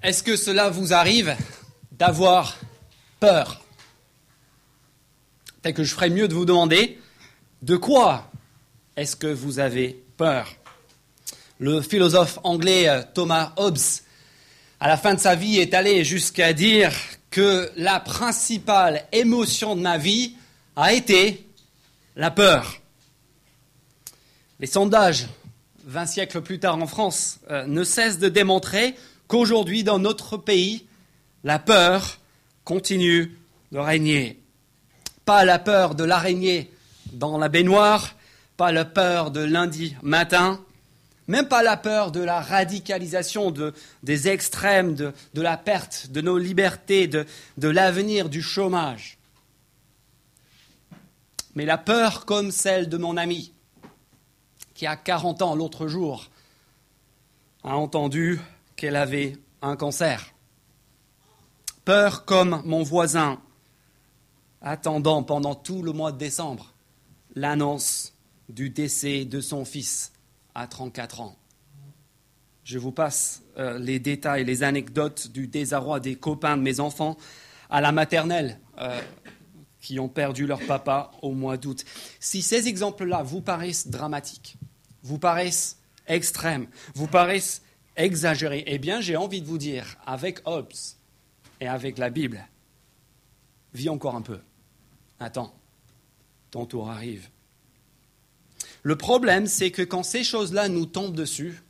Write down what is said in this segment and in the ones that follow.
Est-ce que cela vous arrive d'avoir peur? Peut-être que je ferais mieux de vous demander de quoi est-ce que vous avez peur? Le philosophe anglais euh, Thomas Hobbes, à la fin de sa vie, est allé jusqu'à dire que la principale émotion de ma vie a été la peur. Les sondages, 20 siècles plus tard en France, euh, ne cessent de démontrer qu'aujourd'hui, dans notre pays, la peur continue de régner. Pas la peur de l'araignée dans la baignoire, pas la peur de lundi matin, même pas la peur de la radicalisation des extrêmes, de, la perte de nos libertés, de, de l'avenir, du chômage. Mais la peur comme celle de mon ami, qui a 40 ans l'autre jour, a entendu qu'elle avait un cancer. Peur comme mon voisin, attendant pendant tout le mois de décembre l'annonce du décès de son fils à 34 ans. Je vous passe euh, les détails, les anecdotes du désarroi des copains de mes enfants à la maternelle euh, qui ont perdu leur papa au mois d'août. Si ces exemples-là vous paraissent dramatiques, vous paraissent extrêmes, vous paraissent exagérés, eh bien j'ai envie de vous dire, avec Hobbes et avec la Bible, vis encore un peu. Attends, ton tour arrive. Le problème, c'est que quand ces choses-là nous tombent dessus,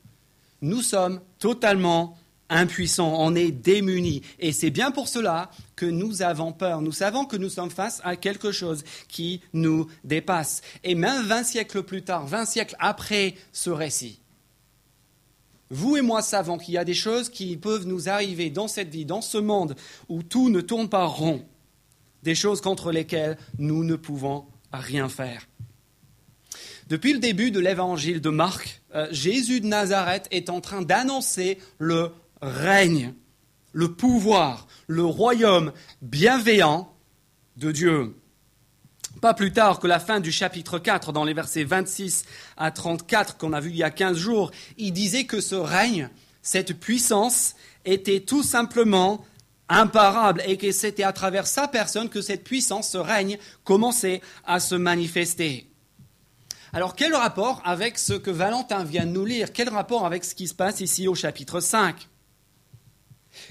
nous sommes totalement impuissants, on est démunis. Et c'est bien pour cela que nous avons peur. Nous savons que nous sommes face à quelque chose qui nous dépasse. Et même 20 siècles plus tard, 20 siècles après ce récit, vous et moi savons qu'il y a des choses qui peuvent nous arriver dans cette vie, dans ce monde où tout ne tourne pas rond, des choses contre lesquelles nous ne pouvons rien faire. Depuis le début de l'évangile de Marc, euh, Jésus de Nazareth est en train d'annoncer le règne, le pouvoir, le royaume bienveillant de Dieu. Pas plus tard que la fin du chapitre 4, dans les versets 26 à 34 qu'on a vu il y a 15 jours, il disait que ce règne, cette puissance, était tout simplement imparable et que c'était à travers sa personne que cette puissance, ce règne, commençait à se manifester. Alors quel rapport avec ce que Valentin vient de nous lire? Quel rapport avec ce qui se passe ici au chapitre 5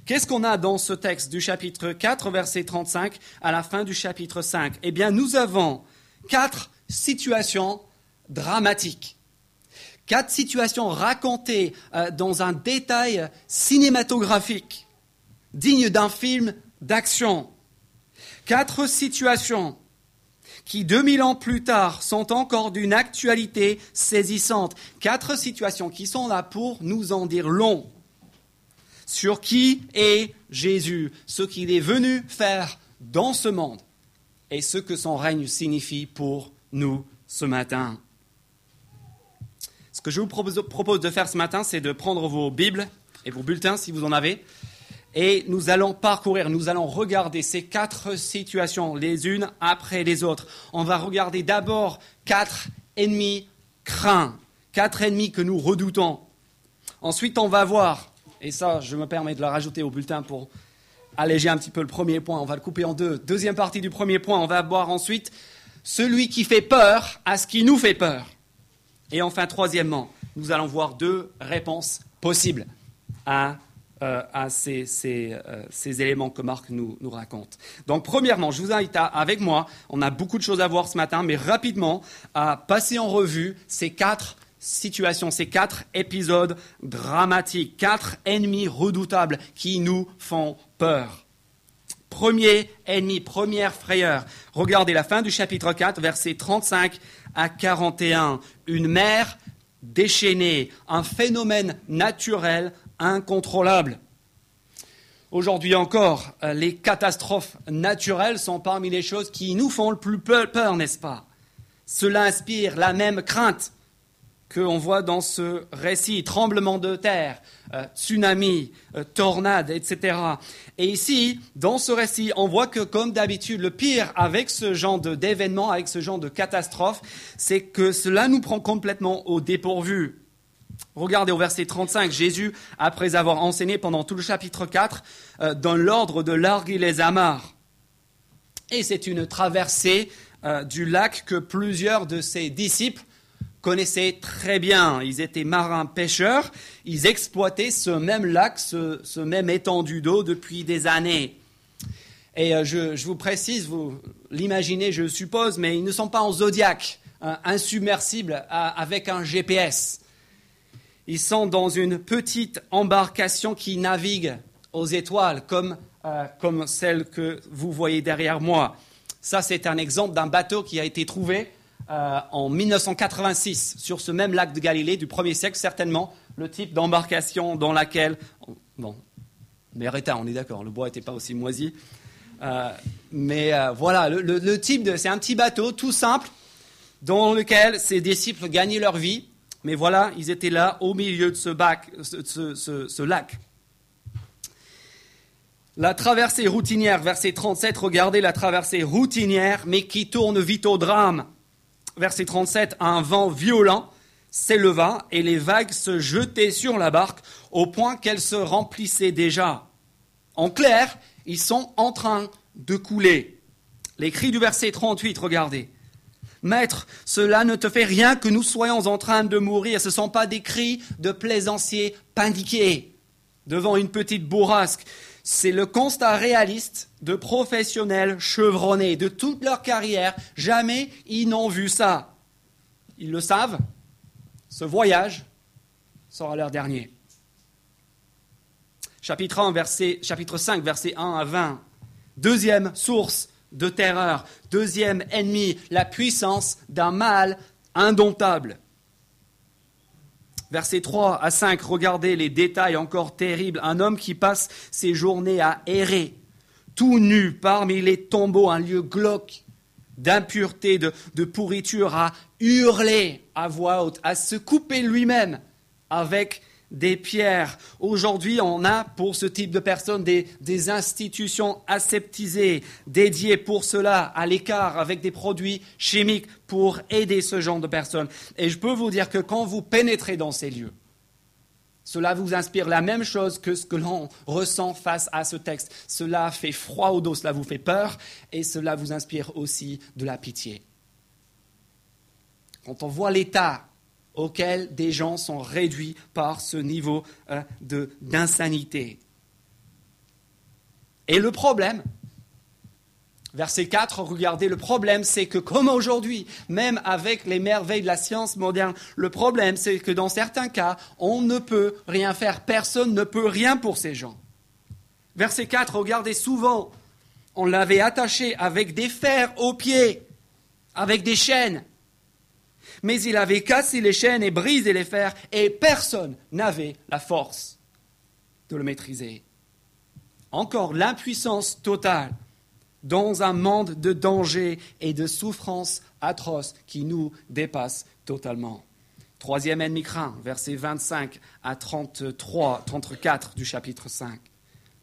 Qu'est-ce qu'on a dans ce texte du chapitre 4, verset 35, à la fin du chapitre 5 Eh bien, nous avons quatre situations dramatiques. Quatre situations racontées euh, dans un détail cinématographique, digne d'un film d'action. Quatre situations qui, 2000 ans plus tard, sont encore d'une actualité saisissante. Quatre situations qui sont là pour nous en dire long sur qui est Jésus, ce qu'il est venu faire dans ce monde et ce que son règne signifie pour nous ce matin. Ce que je vous propose de faire ce matin, c'est de prendre vos Bibles et vos bulletins si vous en avez, et nous allons parcourir, nous allons regarder ces quatre situations les unes après les autres. On va regarder d'abord quatre ennemis craints, quatre ennemis que nous redoutons. Ensuite, on va voir, et ça, je me permets de le rajouter au bulletin pour alléger un petit peu le premier point, on va le couper en deux. Deuxième partie du premier point, on va voir ensuite celui qui fait peur à ce qui nous fait peur. Et enfin, troisièmement, nous allons voir deux réponses possibles à euh, euh, ces, éléments que Marc nous, raconte. Donc, premièrement, je vous invite avec moi, on a beaucoup de choses à voir ce matin, mais rapidement, à passer en revue ces quatre situations, ces quatre épisodes dramatiques, quatre ennemis redoutables qui nous font peur. Premier ennemi, première frayeur. Regardez la fin du chapitre 4, versets 35 à 41. Une mer déchaînée, un phénomène naturel incontrôlable. Aujourd'hui encore, euh, les catastrophes naturelles sont parmi les choses qui nous font le plus peur, n'est-ce pas? Cela inspire la même crainte qu'on voit dans ce récit, tremblement de terre, euh, tsunami, euh, tornade, etc. Et ici, dans ce récit, on voit que, comme d'habitude, le pire avec ce genre d'événements, avec ce genre de catastrophes, c'est que cela nous prend complètement au dépourvu. Regardez au verset 35, Jésus, après avoir enseigné pendant tout le chapitre 4, euh, dans l'ordre de larguer les amarres. Et c'est une traversée du lac que plusieurs de ses disciples connaissaient très bien. Ils étaient marins pêcheurs, ils exploitaient ce même lac, ce, même étendue d'eau depuis des années. Et euh, je, vous précise, vous l'imaginez, je suppose, mais ils ne sont pas en zodiaque, insubmersibles avec un GPS. Ils sont dans une petite embarcation qui navigue aux étoiles, comme, euh, comme celle que vous voyez derrière moi. Ça, c'est un exemple d'un bateau qui a été trouvé euh, en 1986 sur ce même lac de Galilée du 1er siècle, certainement, le type d'embarcation dans laquelle. Bon, mais on est d'accord, le bois n'était pas aussi moisi. Euh, mais voilà, le, type de. C'est un petit bateau tout simple dans lequel ses disciples gagnaient leur vie mais voilà, ils étaient là au milieu de ce, lac. La traversée routinière, verset 37, regardez la traversée routinière, mais qui tourne vite au drame. Verset 37, un vent violent s'éleva et les vagues se jetaient sur la barque au point qu'elle se remplissait déjà. En clair, ils sont en train de couler. Les cris du verset 38, regardez. Maître, cela ne te fait rien que nous soyons en train de mourir. Ce ne sont pas des cris de plaisanciers pindiqués devant une petite bourrasque. C'est le constat réaliste de professionnels chevronnés de toute leur carrière. Jamais ils n'ont vu ça. Ils le savent. Ce voyage sera leur dernier. Chapitre, 1, verset, chapitre 5, verset 1 à 20. Deuxième source de terreur. Deuxième ennemi, la puissance d'un mal indomptable. Versets 3 à 5, regardez les détails encore terribles. Un homme qui passe ses journées à errer, tout nu parmi les tombeaux, un lieu glauque d'impureté, de, de pourriture, à hurler à voix haute, à se couper lui-même avec des pierres. Aujourd'hui, on a pour ce type de personnes des, institutions aseptisées, dédiées pour cela, à l'écart, avec des produits chimiques pour aider ce genre de personnes. Et je peux vous dire que quand vous pénétrez dans ces lieux, cela vous inspire la même chose que ce que l'on ressent face à ce texte. Cela fait froid au dos, cela vous fait peur, et cela vous inspire aussi de la pitié. Quand on voit l'état auquel des gens sont réduits par ce niveau euh, d'insanité. Et le problème, verset 4, regardez, le problème c'est que comme aujourd'hui, même avec les merveilles de la science moderne, le problème c'est que dans certains cas, on ne peut rien faire, personne ne peut rien pour ces gens. Verset 4, regardez souvent, on l'avait attaché avec des fers aux pieds, avec des chaînes, mais il avait cassé les chaînes et brisé les fers, et personne n'avait la force de le maîtriser. Encore l'impuissance totale dans un monde de danger et de souffrance atroce qui nous dépasse totalement. Troisième ennemi craint, versets 25 à 33, 34 du chapitre 5.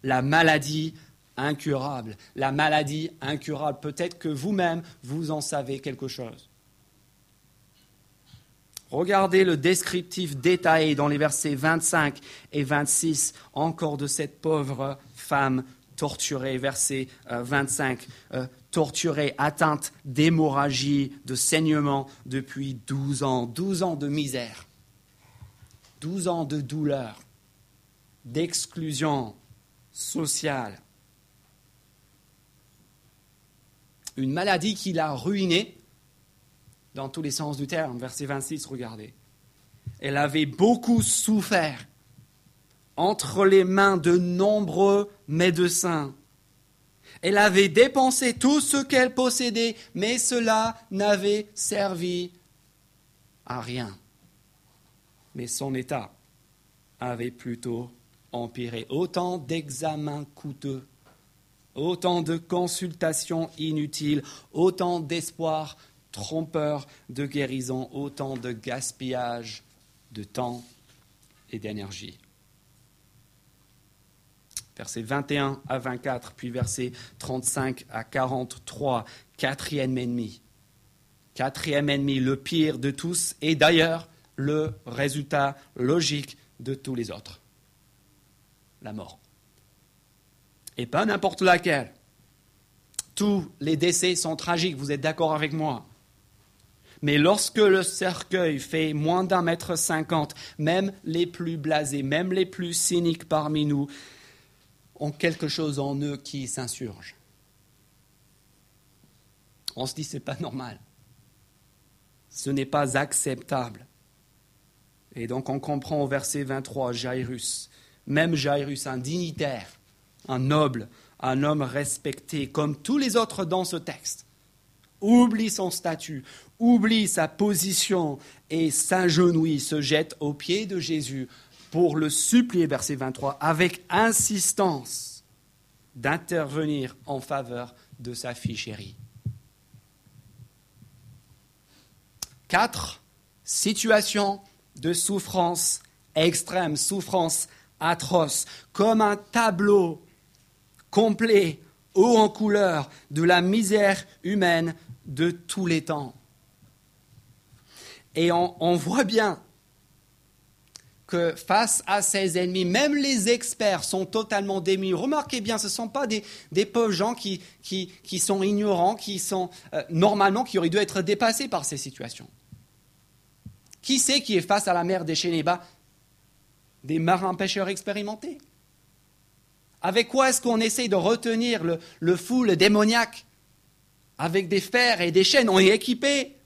La maladie incurable. La maladie incurable. Peut-être que vous-même, vous en savez quelque chose. Regardez le descriptif détaillé dans les versets 25 et 26 encore de cette pauvre femme torturée. Verset 25, euh, euh, torturée, atteinte d'hémorragie, de saignement depuis 12 ans. 12 ans de misère, 12 ans de douleur, d'exclusion sociale. Une maladie qui l'a ruinée dans tous les sens du terme. Verset 26, regardez. Elle avait beaucoup souffert entre les mains de nombreux médecins. Elle avait dépensé tout ce qu'elle possédait, mais cela n'avait servi à rien. Mais son état avait plutôt empiré. Autant d'examens coûteux, autant de consultations inutiles, autant d'espoirs trompeur de guérison, autant de gaspillage de temps et d'énergie. Versets 21 à 24, puis versets 35 à 43, quatrième ennemi. Quatrième ennemi, le pire de tous, et d'ailleurs le résultat logique de tous les autres. La mort. Et pas n'importe laquelle. Tous les décès sont tragiques, vous êtes d'accord avec moi mais lorsque le cercueil fait moins d'un mètre cinquante, même les plus blasés, même les plus cyniques parmi nous, ont quelque chose en eux qui s'insurge. On se dit c'est pas normal. Ce n'est pas acceptable. Et donc on comprend au verset 23 Jairus, même Jairus, un dignitaire, un noble, un homme respecté comme tous les autres dans ce texte, oublie son statut, oublie sa position et s'agenouille, se jette aux pieds de Jésus pour le supplier, verset 23, avec insistance d'intervenir en faveur de sa fille chérie. Quatre situations de souffrance extrême, souffrance atroce, comme un tableau complet, haut en couleur, de la misère humaine de tous les temps. Et on, voit bien que face à ses ennemis, même les experts sont totalement démunis. Remarquez bien, ce ne sont pas des, pauvres gens qui, sont ignorants, qui sont euh, normalement, qui auraient dû être dépassés par ces situations. Qui c'est qui est face à la mer déchaînée bas Des marins pêcheurs expérimentés. Avec quoi est-ce qu'on essaye de retenir le, le fou, le démoniaque? Avec des fers et des chaînes, on est équipé.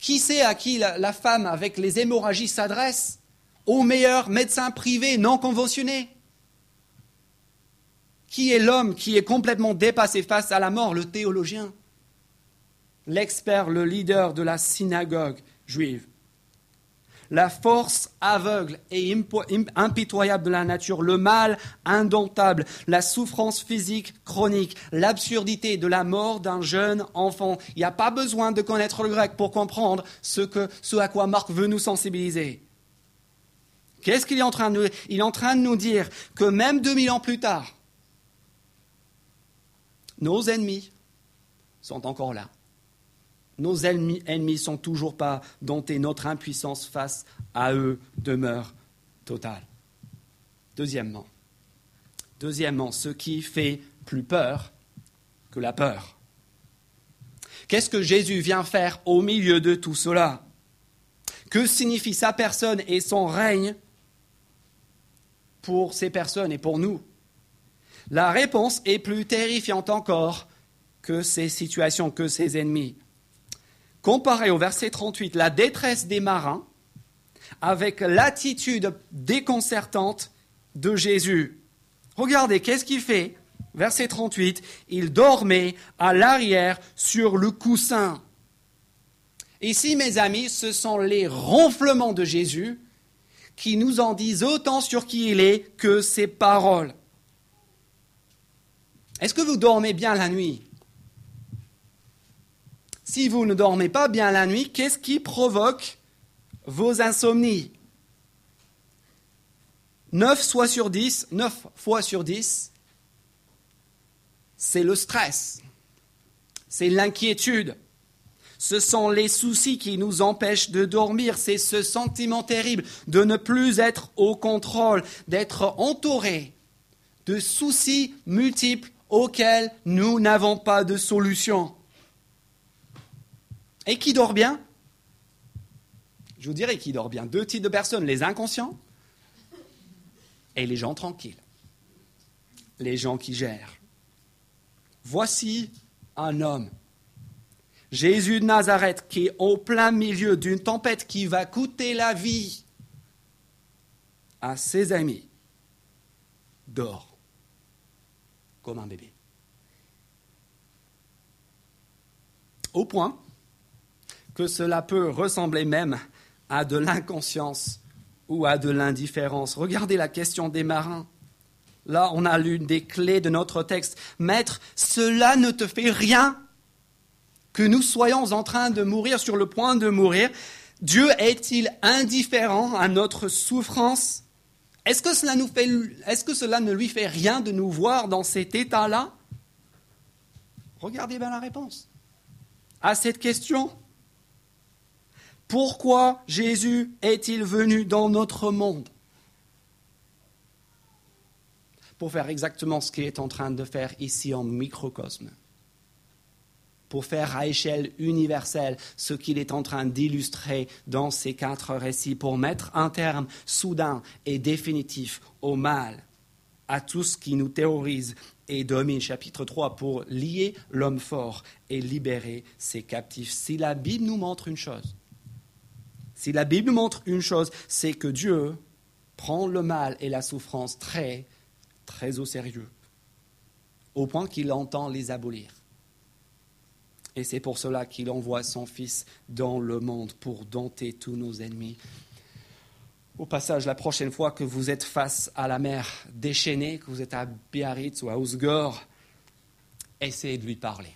Qui sait à qui la, femme avec les hémorragies s'adresse? Au meilleur médecin privé non conventionné. Qui est l'homme qui est complètement dépassé face à la mort? Le théologien, l'expert, le leader de la synagogue juive la force aveugle et impitoyable de la nature, le mal indomptable, la souffrance physique chronique, l'absurdité de la mort d'un jeune enfant. Il n'y a pas besoin de connaître le grec pour comprendre ce, à quoi Marc veut nous sensibiliser. Qu'est-ce qu'il est en train de nous dire Il est en train de nous dire que même 2000 ans plus tard, nos ennemis sont encore là. Nos ennemis ne sont toujours pas domptés. Notre impuissance face à eux demeure totale. Deuxièmement, deuxièmement, ce qui fait plus peur que la peur. Qu'est-ce que Jésus vient faire au milieu de tout cela? Que signifie sa personne et son règne pour ces personnes et pour nous? La réponse est plus terrifiante encore que ces situations, que ces ennemis. Comparez au verset 38 la détresse des marins avec l'attitude déconcertante de Jésus. Regardez, qu'est-ce qu'il fait? Verset 38, il dormait à l'arrière sur le coussin. Ici, mes amis, ce sont les ronflements de Jésus qui nous en disent autant sur qui il est que ses paroles. Est-ce que vous dormez bien la nuit? Si vous ne dormez pas bien la nuit, qu'est-ce qui provoque vos insomnies? 9 fois sur 10, 9 fois sur 10, c'est le stress, c'est l'inquiétude. Ce sont les soucis qui nous empêchent de dormir, c'est ce sentiment terrible de ne plus être au contrôle, d'être entouré de soucis multiples auxquels nous n'avons pas de solution. Et qui dort bien? Je vous dirais qui dort bien. Deux types de personnes, les inconscients et les gens tranquilles. Les gens qui gèrent. Voici un homme, Jésus de Nazareth, qui est au plein milieu d'une tempête qui va coûter la vie à ses amis, dort comme un bébé. Au point cela peut ressembler même à de l'inconscience ou à de l'indifférence. Regardez la question des marins. Là, on a l'une des clés de notre texte. Maître, cela ne te fait rien que nous soyons en train de mourir, sur le point de mourir. Dieu est-il indifférent à notre souffrance? Est-ce que, cela est-ce que cela ne lui fait rien de nous voir dans cet état-là? Regardez bien la réponse à cette question. Pourquoi Jésus est-il venu dans notre monde Pour faire exactement ce qu'il est en train de faire ici en microcosme. Pour faire à échelle universelle ce qu'il est en train d'illustrer dans ces quatre récits, pour mettre un terme soudain et définitif au mal, à tout ce qui nous terrorise et domine, chapitre 3, pour lier l'homme fort et libérer ses captifs. Si la Bible nous montre une chose, si la Bible montre une chose, c'est que Dieu prend le mal et la souffrance très, très au sérieux, au point qu'il entend les abolir. Et c'est pour cela qu'il envoie son Fils dans le monde pour dompter tous nos ennemis. Au passage, la prochaine fois que vous êtes face à la mer déchaînée, que vous êtes à Biarritz ou à Osgore, essayez de lui parler.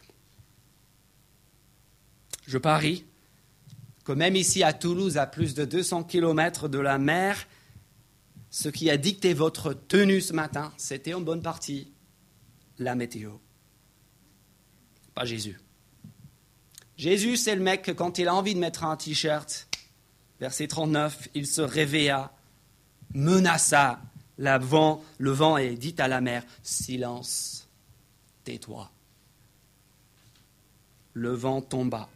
Je parie que même ici à Toulouse, à plus de 200 km de la mer, ce qui a dicté votre tenue ce matin, c'était en bonne partie la météo. Pas Jésus. Jésus, c'est le mec que quand il a envie de mettre un t-shirt, verset 39, il se réveilla, menaça le vent, le vent et dit à la mer, silence, tais-toi. Le vent tomba.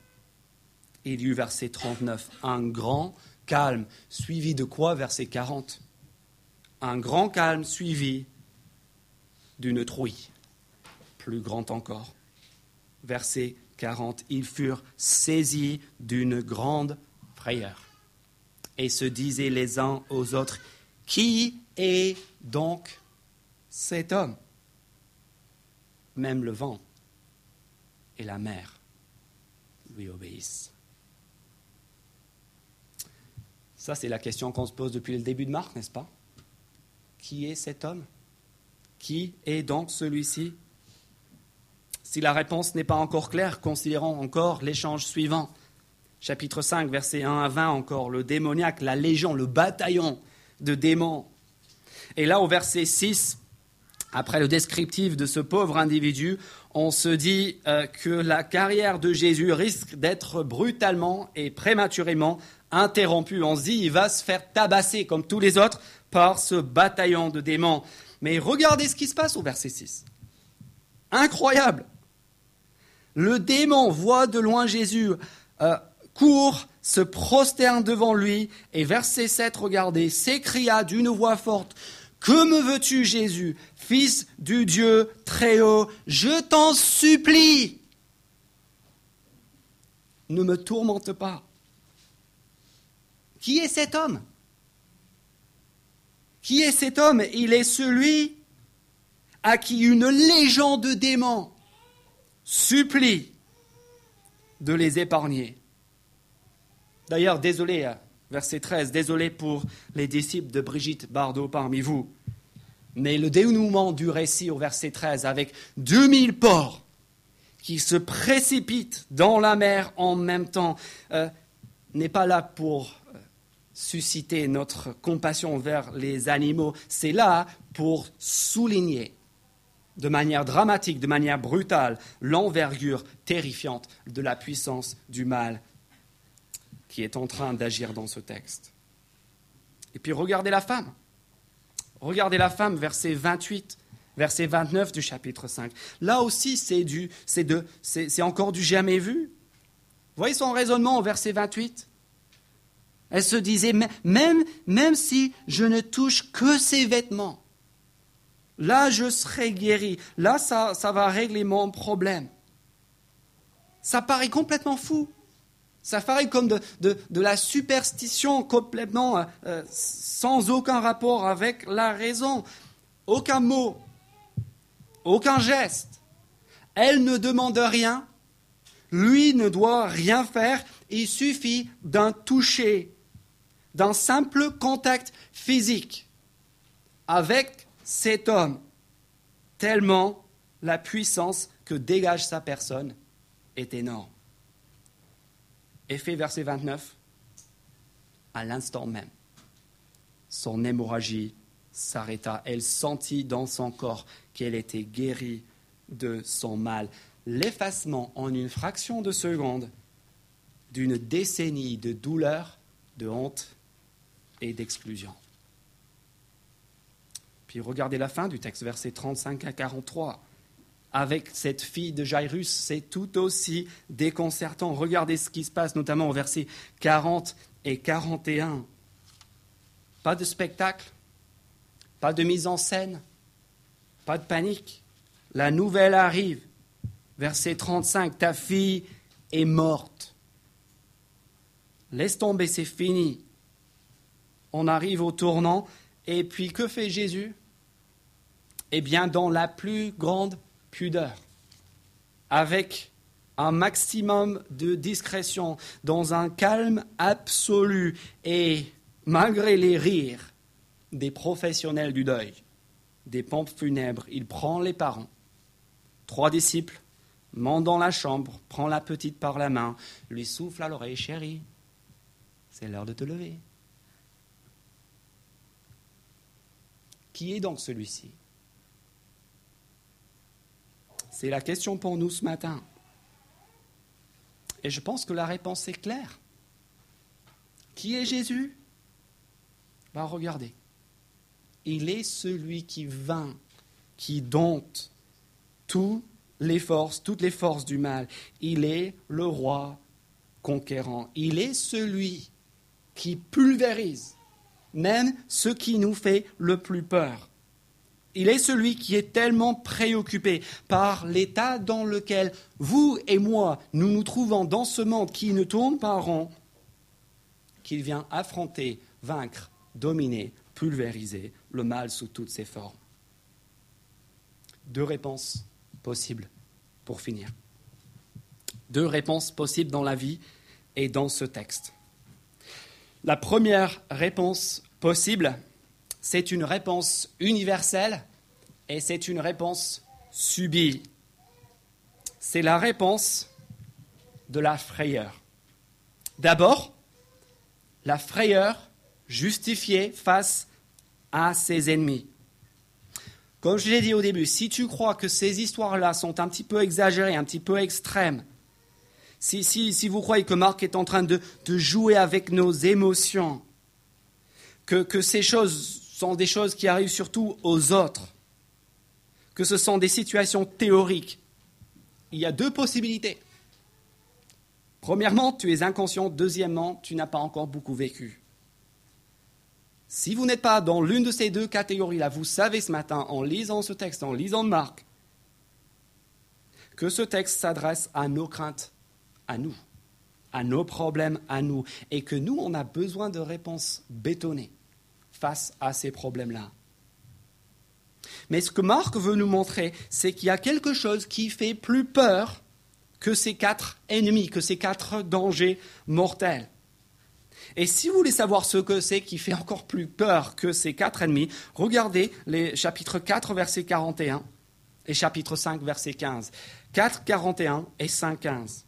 Il y eut, verset 39, un grand calme, suivi de quoi, verset 40 Un grand calme suivi d'une trouille, plus grand encore. Verset 40, ils furent saisis d'une grande frayeur et se disaient les uns aux autres, Qui est donc cet homme Même le vent et la mer lui obéissent. Ça, c'est la question qu'on se pose depuis le début de Marc, n'est-ce pas? Qui est cet homme? Qui est donc celui-ci? Si la réponse n'est pas encore claire, considérons encore l'échange suivant. Chapitre 5, versets 1 à 20 encore, le démoniaque, la légion, le bataillon de démons. Et là, au verset 6, après le descriptif de ce pauvre individu, on se dit euh, que la carrière de Jésus risque d'être brutalement et prématurément interrompue. On se dit, il va se faire tabasser comme tous les autres par ce bataillon de démons. Mais regardez ce qui se passe au verset 6. Incroyable. Le démon voit de loin Jésus euh, court, se prosterne devant lui, et verset 7, regardez, s'écria d'une voix forte, Que me veux-tu, Jésus, fils du Dieu très haut Je t'en supplie, ne me tourmente pas. Qui est cet homme? Qui est cet homme? Il est celui à qui une légende de supplie de les épargner. D'ailleurs, désolé, euh, verset 13, désolé pour les disciples de Brigitte Bardot parmi vous. Mais le dénouement du récit au verset 13, avec 2000 porcs qui se précipitent dans la mer en même temps, euh, n'est pas là pour euh, susciter notre compassion vers les animaux, c'est là pour souligner de manière dramatique, de manière brutale, l'envergure terrifiante de la puissance du mal qui est en train d'agir dans ce texte. Et puis regardez la femme. Regardez la femme, verset 28, verset 29 du chapitre 5. Là aussi, c'est, du, c'est, de, c'est, encore du jamais vu. Voyez son raisonnement au verset 28 Elle se disait, même, même si je ne touche que ses vêtements, là je serai guéri, là ça, ça va régler mon problème. Ça paraît complètement fou. Ça paraît comme de, la superstition complètement euh, euh, sans aucun rapport avec la raison. Aucun mot, aucun geste. Elle ne demande rien, lui ne doit rien faire, il suffit d'un toucher, d'un simple contact physique avec cet homme, tellement la puissance que dégage sa personne est énorme. Effet verset 29, à l'instant même, son hémorragie s'arrêta. Elle sentit dans son corps qu'elle était guérie de son mal. L'effacement en une fraction de seconde d'une décennie de douleur, de honte et d'exclusion. Puis regardez la fin du texte, versets 35 à 43. Avec cette fille de Jairus, c'est tout aussi déconcertant. Regardez ce qui se passe notamment au verset 40 et 41. Pas de spectacle, pas de mise en scène, pas de panique. La nouvelle arrive. Verset 35, ta fille est morte. Laisse tomber, c'est fini. On arrive au tournant. Et puis, que fait Jésus? Eh bien, dans la plus grande pudeur, avec un maximum de discrétion, dans un calme absolu, et malgré les rires des professionnels du deuil, des pompes funèbres, il prend les parents, trois disciples, monte dans la chambre, prend la petite par la main, lui souffle à l'oreille, chérie, c'est l'heure de te lever. Qui est donc celui-ci? C'est la question pour nous ce matin. Et je pense que la réponse est claire. Qui est Jésus? Ben, Regardez. Il est celui qui vainc, qui dompte toutes les forces, toutes les forces du mal. Il est le roi conquérant. Il est celui qui pulvérise même ce qui nous fait le plus peur. Il est celui qui est tellement préoccupé par l'état dans lequel vous et moi nous nous trouvons dans ce monde qui ne tourne pas rond, qu'il vient affronter, vaincre, dominer, pulvériser le mal sous toutes ses formes. Deux réponses possibles pour finir. Deux réponses possibles dans la vie et dans ce texte. La première réponse possible, c'est une réponse universelle et c'est une réponse subie. C'est la réponse de la frayeur. D'abord, la frayeur justifiée face à ses ennemis. Comme je l'ai dit au début, si tu crois que ces histoires-là sont un petit peu exagérées, un petit peu extrêmes, si, vous croyez que Marc est en train de, jouer avec nos émotions, que ces choses sont des choses qui arrivent surtout aux autres, que ce sont des situations théoriques, il y a deux possibilités. Premièrement, tu es inconscient. Deuxièmement, tu n'as pas encore beaucoup vécu. Si vous n'êtes pas dans l'une de ces deux catégories-là, vous savez ce matin, en lisant ce texte, en lisant Marc, que ce texte s'adresse à nos craintes à nous, à nos problèmes à nous, et que nous, on a besoin de réponses bétonnées face à ces problèmes-là. Mais ce que Marc veut nous montrer, c'est qu'il y a quelque chose qui fait plus peur que ces quatre ennemis, que ces quatre dangers mortels. Et si vous voulez savoir ce que c'est qui fait encore plus peur que ces quatre ennemis, regardez les chapitres 4, verset 41 et chapitre 5, verset 15. 4, 41 et 5, 15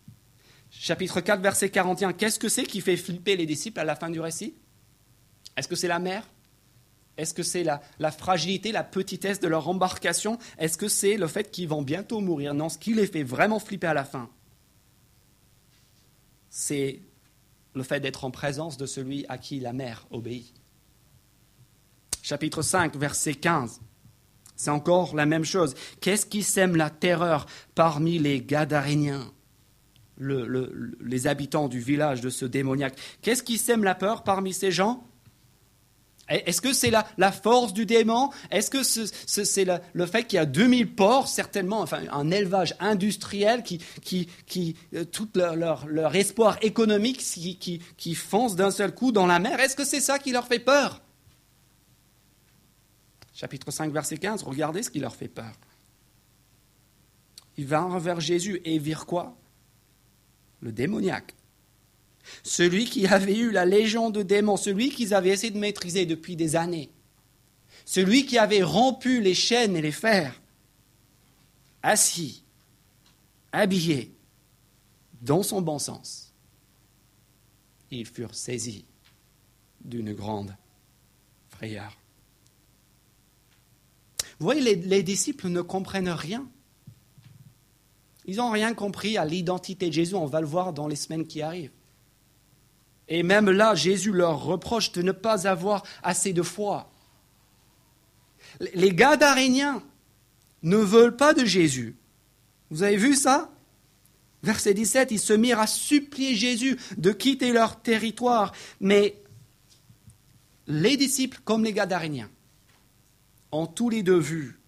chapitre 4, verset 41. Qu'est-ce que c'est qui fait flipper les disciples à la fin du récit? Est-ce que c'est la mer? Est-ce que c'est la, fragilité, la petitesse de leur embarcation? Est-ce que c'est le fait qu'ils vont bientôt mourir? Non, ce qui les fait vraiment flipper à la fin, c'est le fait d'être en présence de celui à qui la mer obéit. Chapitre 5, verset 15. C'est encore la même chose. Qu'est-ce qui sème la terreur parmi les Gadaréniens les habitants du village de ce démoniaque? Qu'est-ce qui sème la peur parmi ces gens? Est-ce que c'est la, force du démon? Est-ce que c'est le fait qu'il y a 2000 porcs, certainement, enfin un élevage industriel qui, euh, tout leur, espoir économique qui, qui fonce d'un seul coup dans la mer? Est-ce que c'est ça qui leur fait peur? Chapitre 5, verset 15, regardez ce qui leur fait peur. Ils vinrent vers Jésus et virent quoi? Le démoniaque. Celui qui avait eu la légion de démons, celui qu'ils avaient essayé de maîtriser depuis des années, celui qui avait rompu les chaînes et les fers, assis, habillé, dans son bon sens, ils furent saisis d'une grande frayeur. Vous voyez, les, les disciples ne comprennent rien ils n'ont rien compris à l'identité de Jésus, on va le voir dans les semaines qui arrivent. Et même là, Jésus leur reproche de ne pas avoir assez de foi. Les Gadaréniens ne veulent pas de Jésus. Vous avez vu ça? Verset 17, ils se mirent à supplier Jésus de quitter leur territoire. Mais les disciples, comme les Gadaréniens, ont tous les deux vu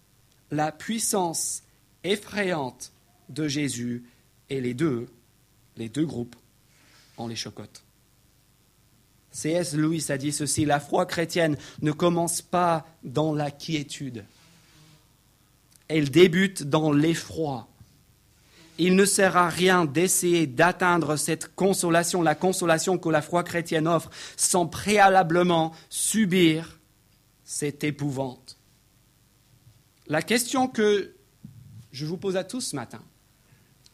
la puissance effrayante de Jésus et les deux, les deux groupes, ont les chocottes. C.S. Lewis a dit ceci, la foi chrétienne ne commence pas dans la quiétude, elle débute dans l'effroi il ne sert à rien d'essayer d'atteindre cette consolation, la consolation que la foi chrétienne offre, sans préalablement subir cette épouvante. La question que je vous pose à tous ce matin,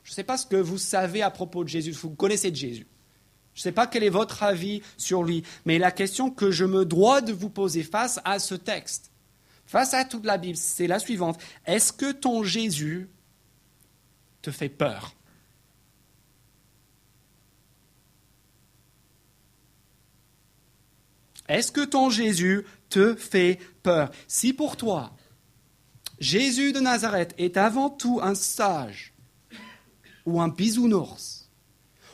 je ne sais pas ce que vous savez à propos de Jésus, vous connaissez de Jésus. Je ne sais pas quel est votre avis sur lui, mais la question que je me dois de vous poser face à ce texte, face à toute la Bible, c'est la suivante. Est-ce que ton Jésus te fait peur? Est-ce que ton Jésus te fait peur? Si pour toi, Jésus de Nazareth est avant tout un sage, ou un bisounours,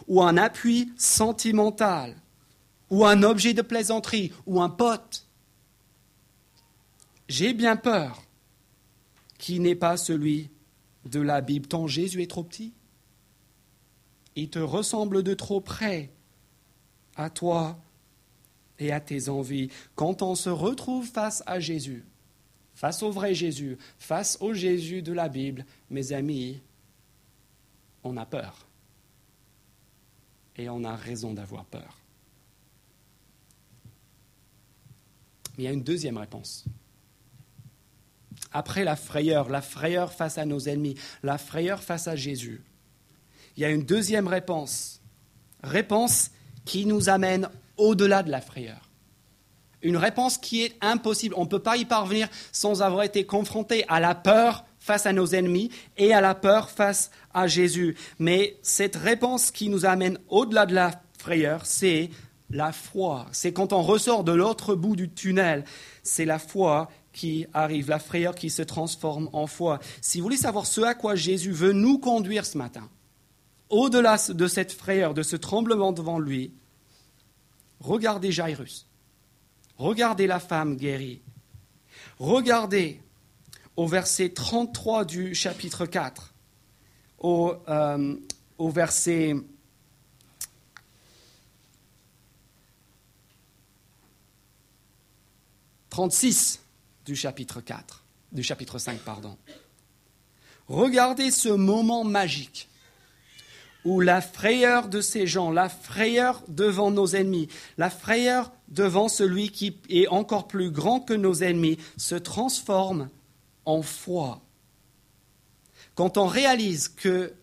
ou un appui sentimental, ou un objet de plaisanterie, ou un pote, j'ai bien peur qu'il n'est pas celui de la Bible. Ton Jésus est trop petit. Il te ressemble de trop près à toi et à tes envies. Quand on se retrouve face à Jésus, face au vrai Jésus, face au Jésus de la Bible, mes amis, on a peur. Et on a raison d'avoir peur. Il y a une deuxième réponse après la frayeur, la frayeur face à nos ennemis, la frayeur face à Jésus, il y a une deuxième réponse. Réponse qui nous amène au-delà de la frayeur. Une réponse qui est impossible. On ne peut pas y parvenir sans avoir été confronté à la peur face à nos ennemis et à la peur face à Jésus. Mais cette réponse qui nous amène au-delà de la frayeur, c'est la foi. C'est quand on ressort de l'autre bout du tunnel. C'est la foi qui arrive, la frayeur qui se transforme en foi. Si vous voulez savoir ce à quoi Jésus veut nous conduire ce matin, au-delà de cette frayeur, de ce tremblement devant lui, regardez Jairus, regardez la femme guérie, regardez au verset 33 du chapitre 4, au, euh, au verset 36 du chapitre 4, du chapitre 5, pardon. Regardez ce moment magique où la frayeur de ces gens, la frayeur devant nos ennemis, la frayeur devant celui qui est encore plus grand que nos ennemis, se transforme en foi. Quand on réalise que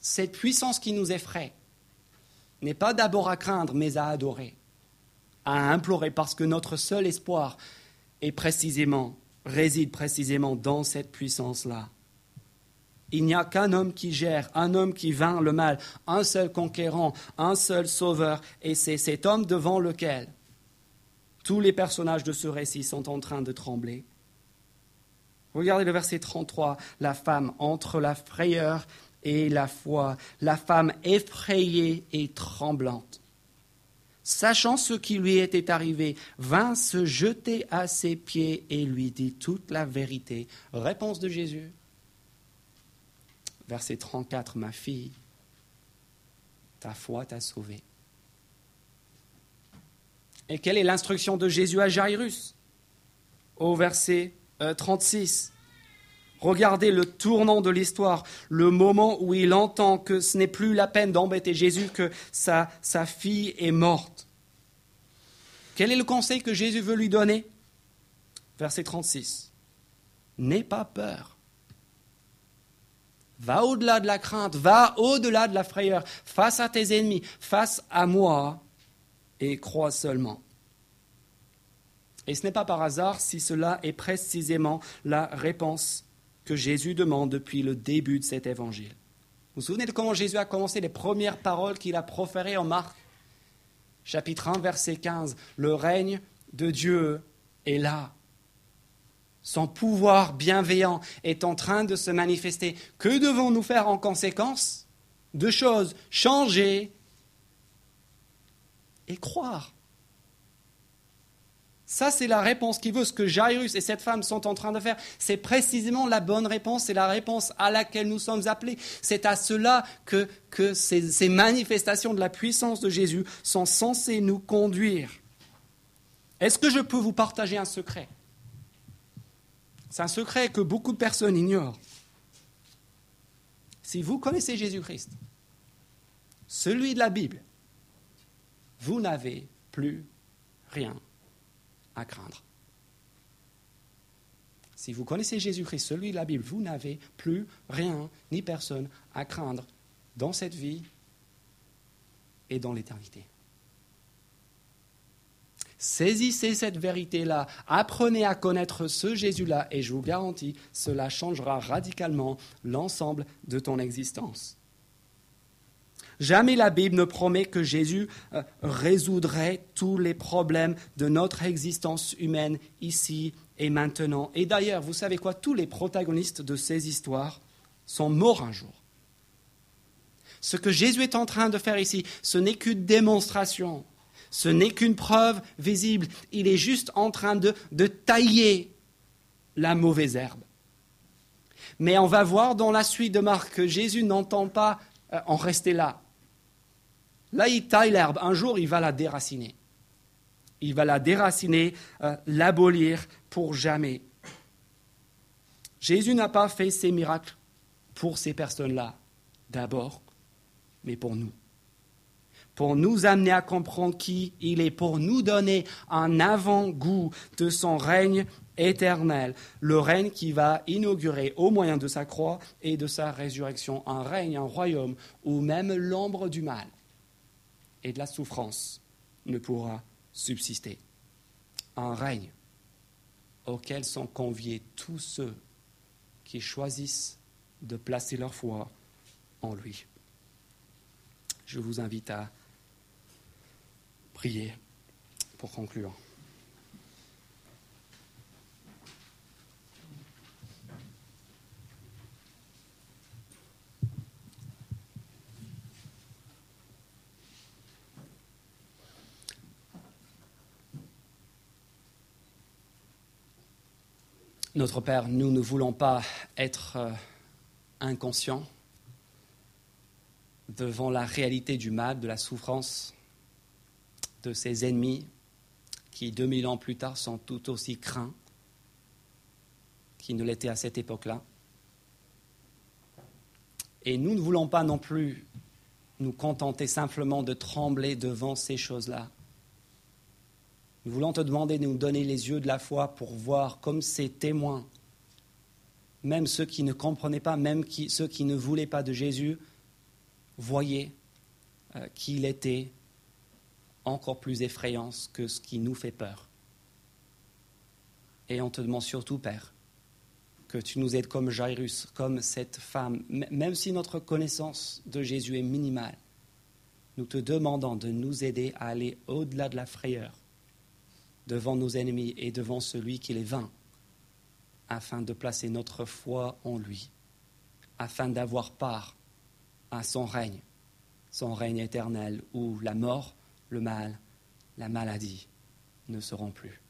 cette puissance qui nous effraie n'est pas d'abord à craindre, mais à adorer, à implorer, parce que notre seul espoir et précisément, réside précisément dans cette puissance-là. Il n'y a qu'un homme qui gère, un homme qui vainc le mal, un seul conquérant, un seul sauveur, et c'est cet homme devant lequel tous les personnages de ce récit sont en train de trembler. Regardez le verset 33, la femme entre la frayeur et la foi, la femme effrayée et tremblante sachant ce qui lui était arrivé, vint se jeter à ses pieds et lui dit toute la vérité. Réponse de Jésus. Verset 34, ma fille, ta foi t'a sauvée. Et quelle est l'instruction de Jésus à Jairus? Au verset 36. Euh, Regardez le tournant de l'histoire, le moment où il entend que ce n'est plus la peine d'embêter Jésus, que sa, sa fille est morte. Quel est le conseil que Jésus veut lui donner? Verset 36. N'aie pas peur. Va au-delà de la crainte, va au-delà de la frayeur, face à tes ennemis, face à moi, et crois seulement. Et ce n'est pas par hasard si cela est précisément la réponse que Jésus demande depuis le début de cet évangile. Vous vous souvenez de comment Jésus a commencé les premières paroles qu'il a proférées en Marc? Chapitre 1, verset 15. Le règne de Dieu est là. Son pouvoir bienveillant est en train de se manifester. Que devons-nous faire en conséquence? Deux choses, changer et croire. Ça, c'est la réponse qui veut. Ce que Jairus et cette femme sont en train de faire, c'est précisément la bonne réponse, c'est la réponse à laquelle nous sommes appelés. C'est à cela que, ces manifestations de la puissance de Jésus sont censées nous conduire. Est-ce que je peux vous partager un secret? C'est un secret que beaucoup de personnes ignorent. Si vous connaissez Jésus-Christ, celui de la Bible, vous n'avez plus rien à craindre. Si vous connaissez Jésus-Christ, celui de la Bible, vous n'avez plus rien ni personne à craindre dans cette vie et dans l'éternité. Saisissez cette vérité-là, apprenez à connaître ce Jésus-là et je vous garantis, cela changera radicalement l'ensemble de ton existence. Jamais la Bible ne promet que Jésus euh, résoudrait tous les problèmes de notre existence humaine ici et maintenant. Et d'ailleurs, vous savez quoi? Tous les protagonistes de ces histoires sont morts un jour. Ce que Jésus est en train de faire ici, ce n'est qu'une démonstration, ce n'est qu'une preuve visible. Il est juste en train de, de tailler la mauvaise herbe. Mais on va voir dans la suite de Marc que Jésus n'entend pas euh, en rester là. Là, il taille l'herbe. Un jour, il va la déraciner. Il va la déraciner, euh, l'abolir pour jamais. Jésus n'a pas fait ces miracles pour ces personnes-là, d'abord, mais pour nous. Pour nous amener à comprendre qui il est, pour nous donner un avant-goût de son règne éternel, le règne qui va inaugurer au moyen de sa croix et de sa résurrection un règne, un royaume où même l'ombre du mal et de la souffrance ne pourra subsister. Un règne auquel sont conviés tous ceux qui choisissent de placer leur foi en lui. Je vous invite à prier pour conclure. Notre Père, nous ne voulons pas être euh, inconscients devant la réalité du mal, de la souffrance, de ses ennemis qui, 2000 ans plus tard, sont tout aussi craints qu'ils ne l'étaient à cette époque-là. Et nous ne voulons pas non plus nous contenter simplement de trembler devant ces choses-là, nous voulons te demander de nous donner les yeux de la foi pour voir comme ces témoins, même ceux qui ne comprenaient pas, même ceux qui ne voulaient pas de Jésus, voyaient euh, qu'il était encore plus effrayant que ce qui nous fait peur. Et on te demande surtout, Père, que tu nous aides comme Jairus, comme cette femme, même si notre connaissance de Jésus est minimale, nous te demandons de nous aider à aller au-delà de la frayeur devant nos ennemis et devant celui qui les vainc, afin de placer notre foi en lui, afin d'avoir part à son règne, son règne éternel, où la mort, le mal, la maladie ne seront plus.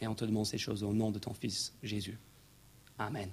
Et on te demande ces choses au nom de ton Fils Jésus. Amen.